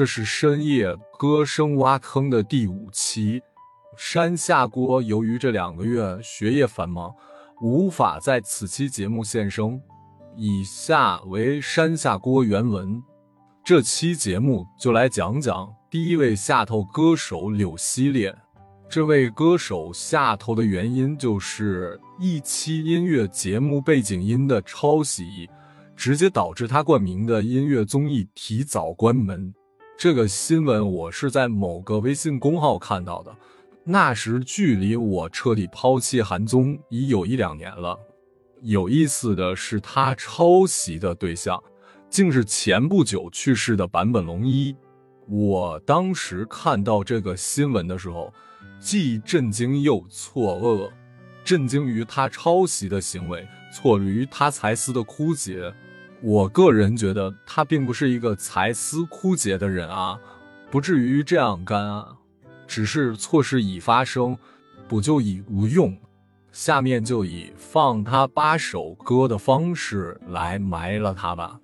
这是深夜歌声挖坑的第五期。山下锅由于这两个月学业繁忙，无法在此期节目现身。以下为山下锅原文。这期节目就来讲讲第一位下头歌手柳溪烈。这位歌手下头的原因就是一期音乐节目背景音的抄袭，直接导致他冠名的音乐综艺提早关门。这个新闻我是在某个微信公号看到的，那时距离我彻底抛弃韩综已有一两年了。有意思的是，他抄袭的对象竟是前不久去世的坂本龙一。我当时看到这个新闻的时候，既震惊又错愕。震惊于他抄袭的行为，错于他才思的枯竭。我个人觉得他并不是一个才思枯竭的人啊，不至于这样干啊。只是错事已发生，补救已无用。下面就以放他八首歌的方式来埋了他吧。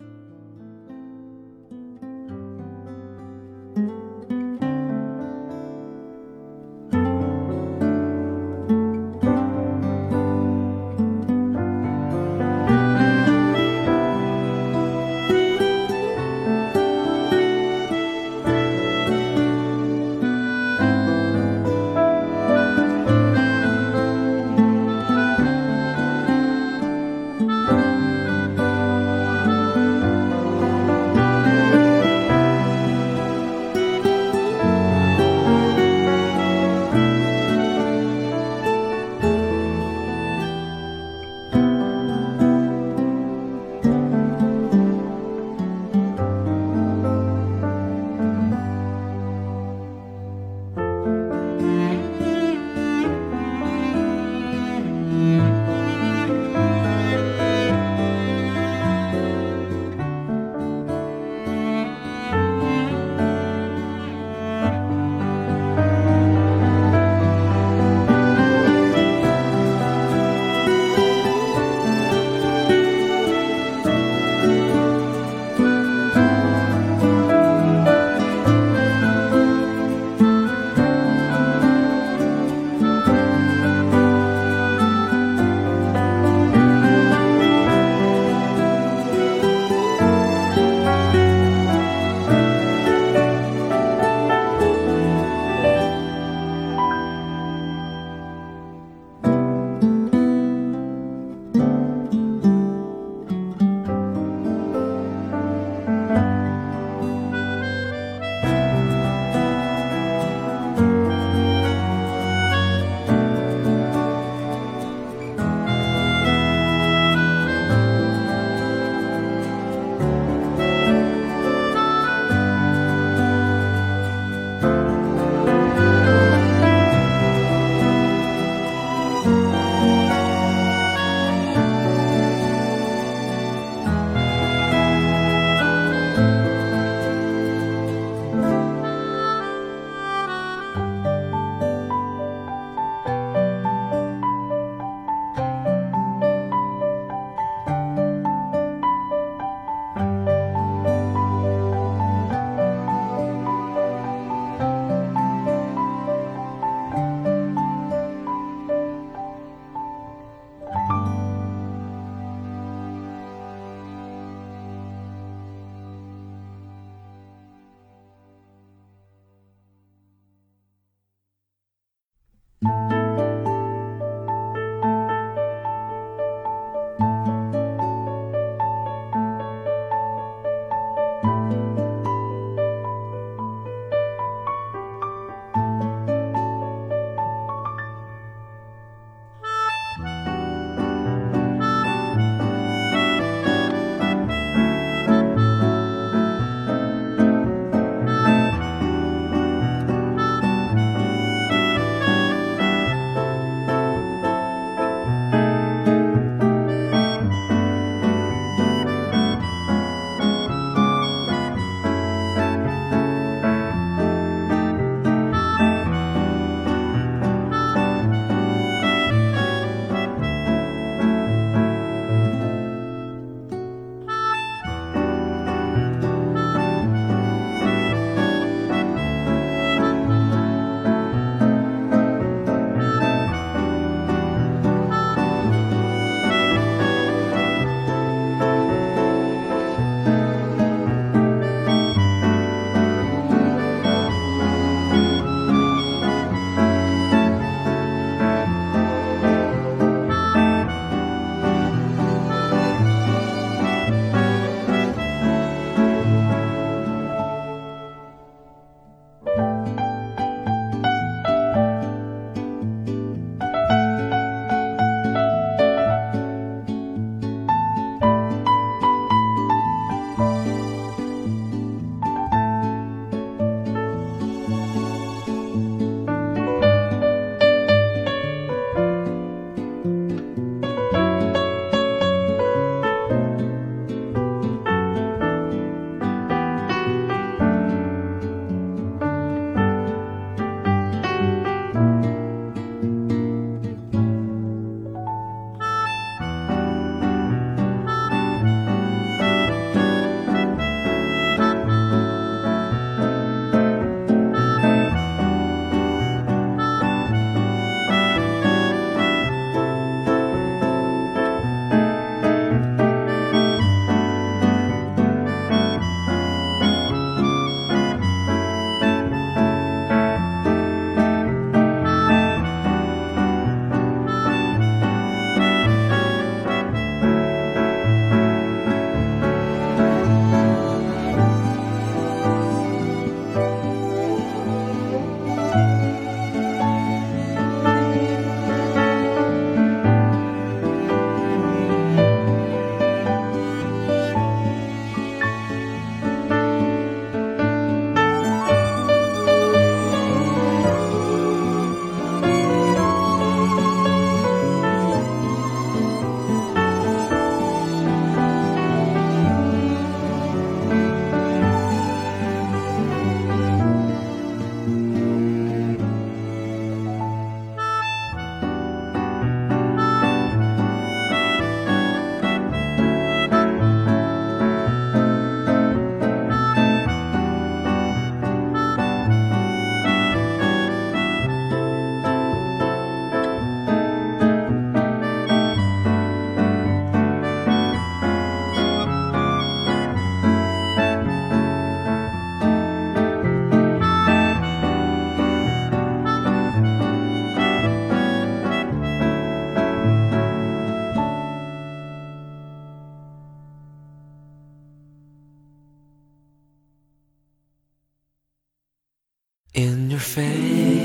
Face,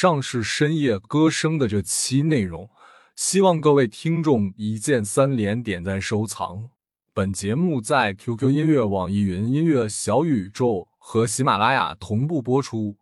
上是深夜歌声的这期内容，希望各位听众一键三连、点赞、收藏。本节目在 QQ 音乐、网易云音乐、小宇宙和喜马拉雅同步播出。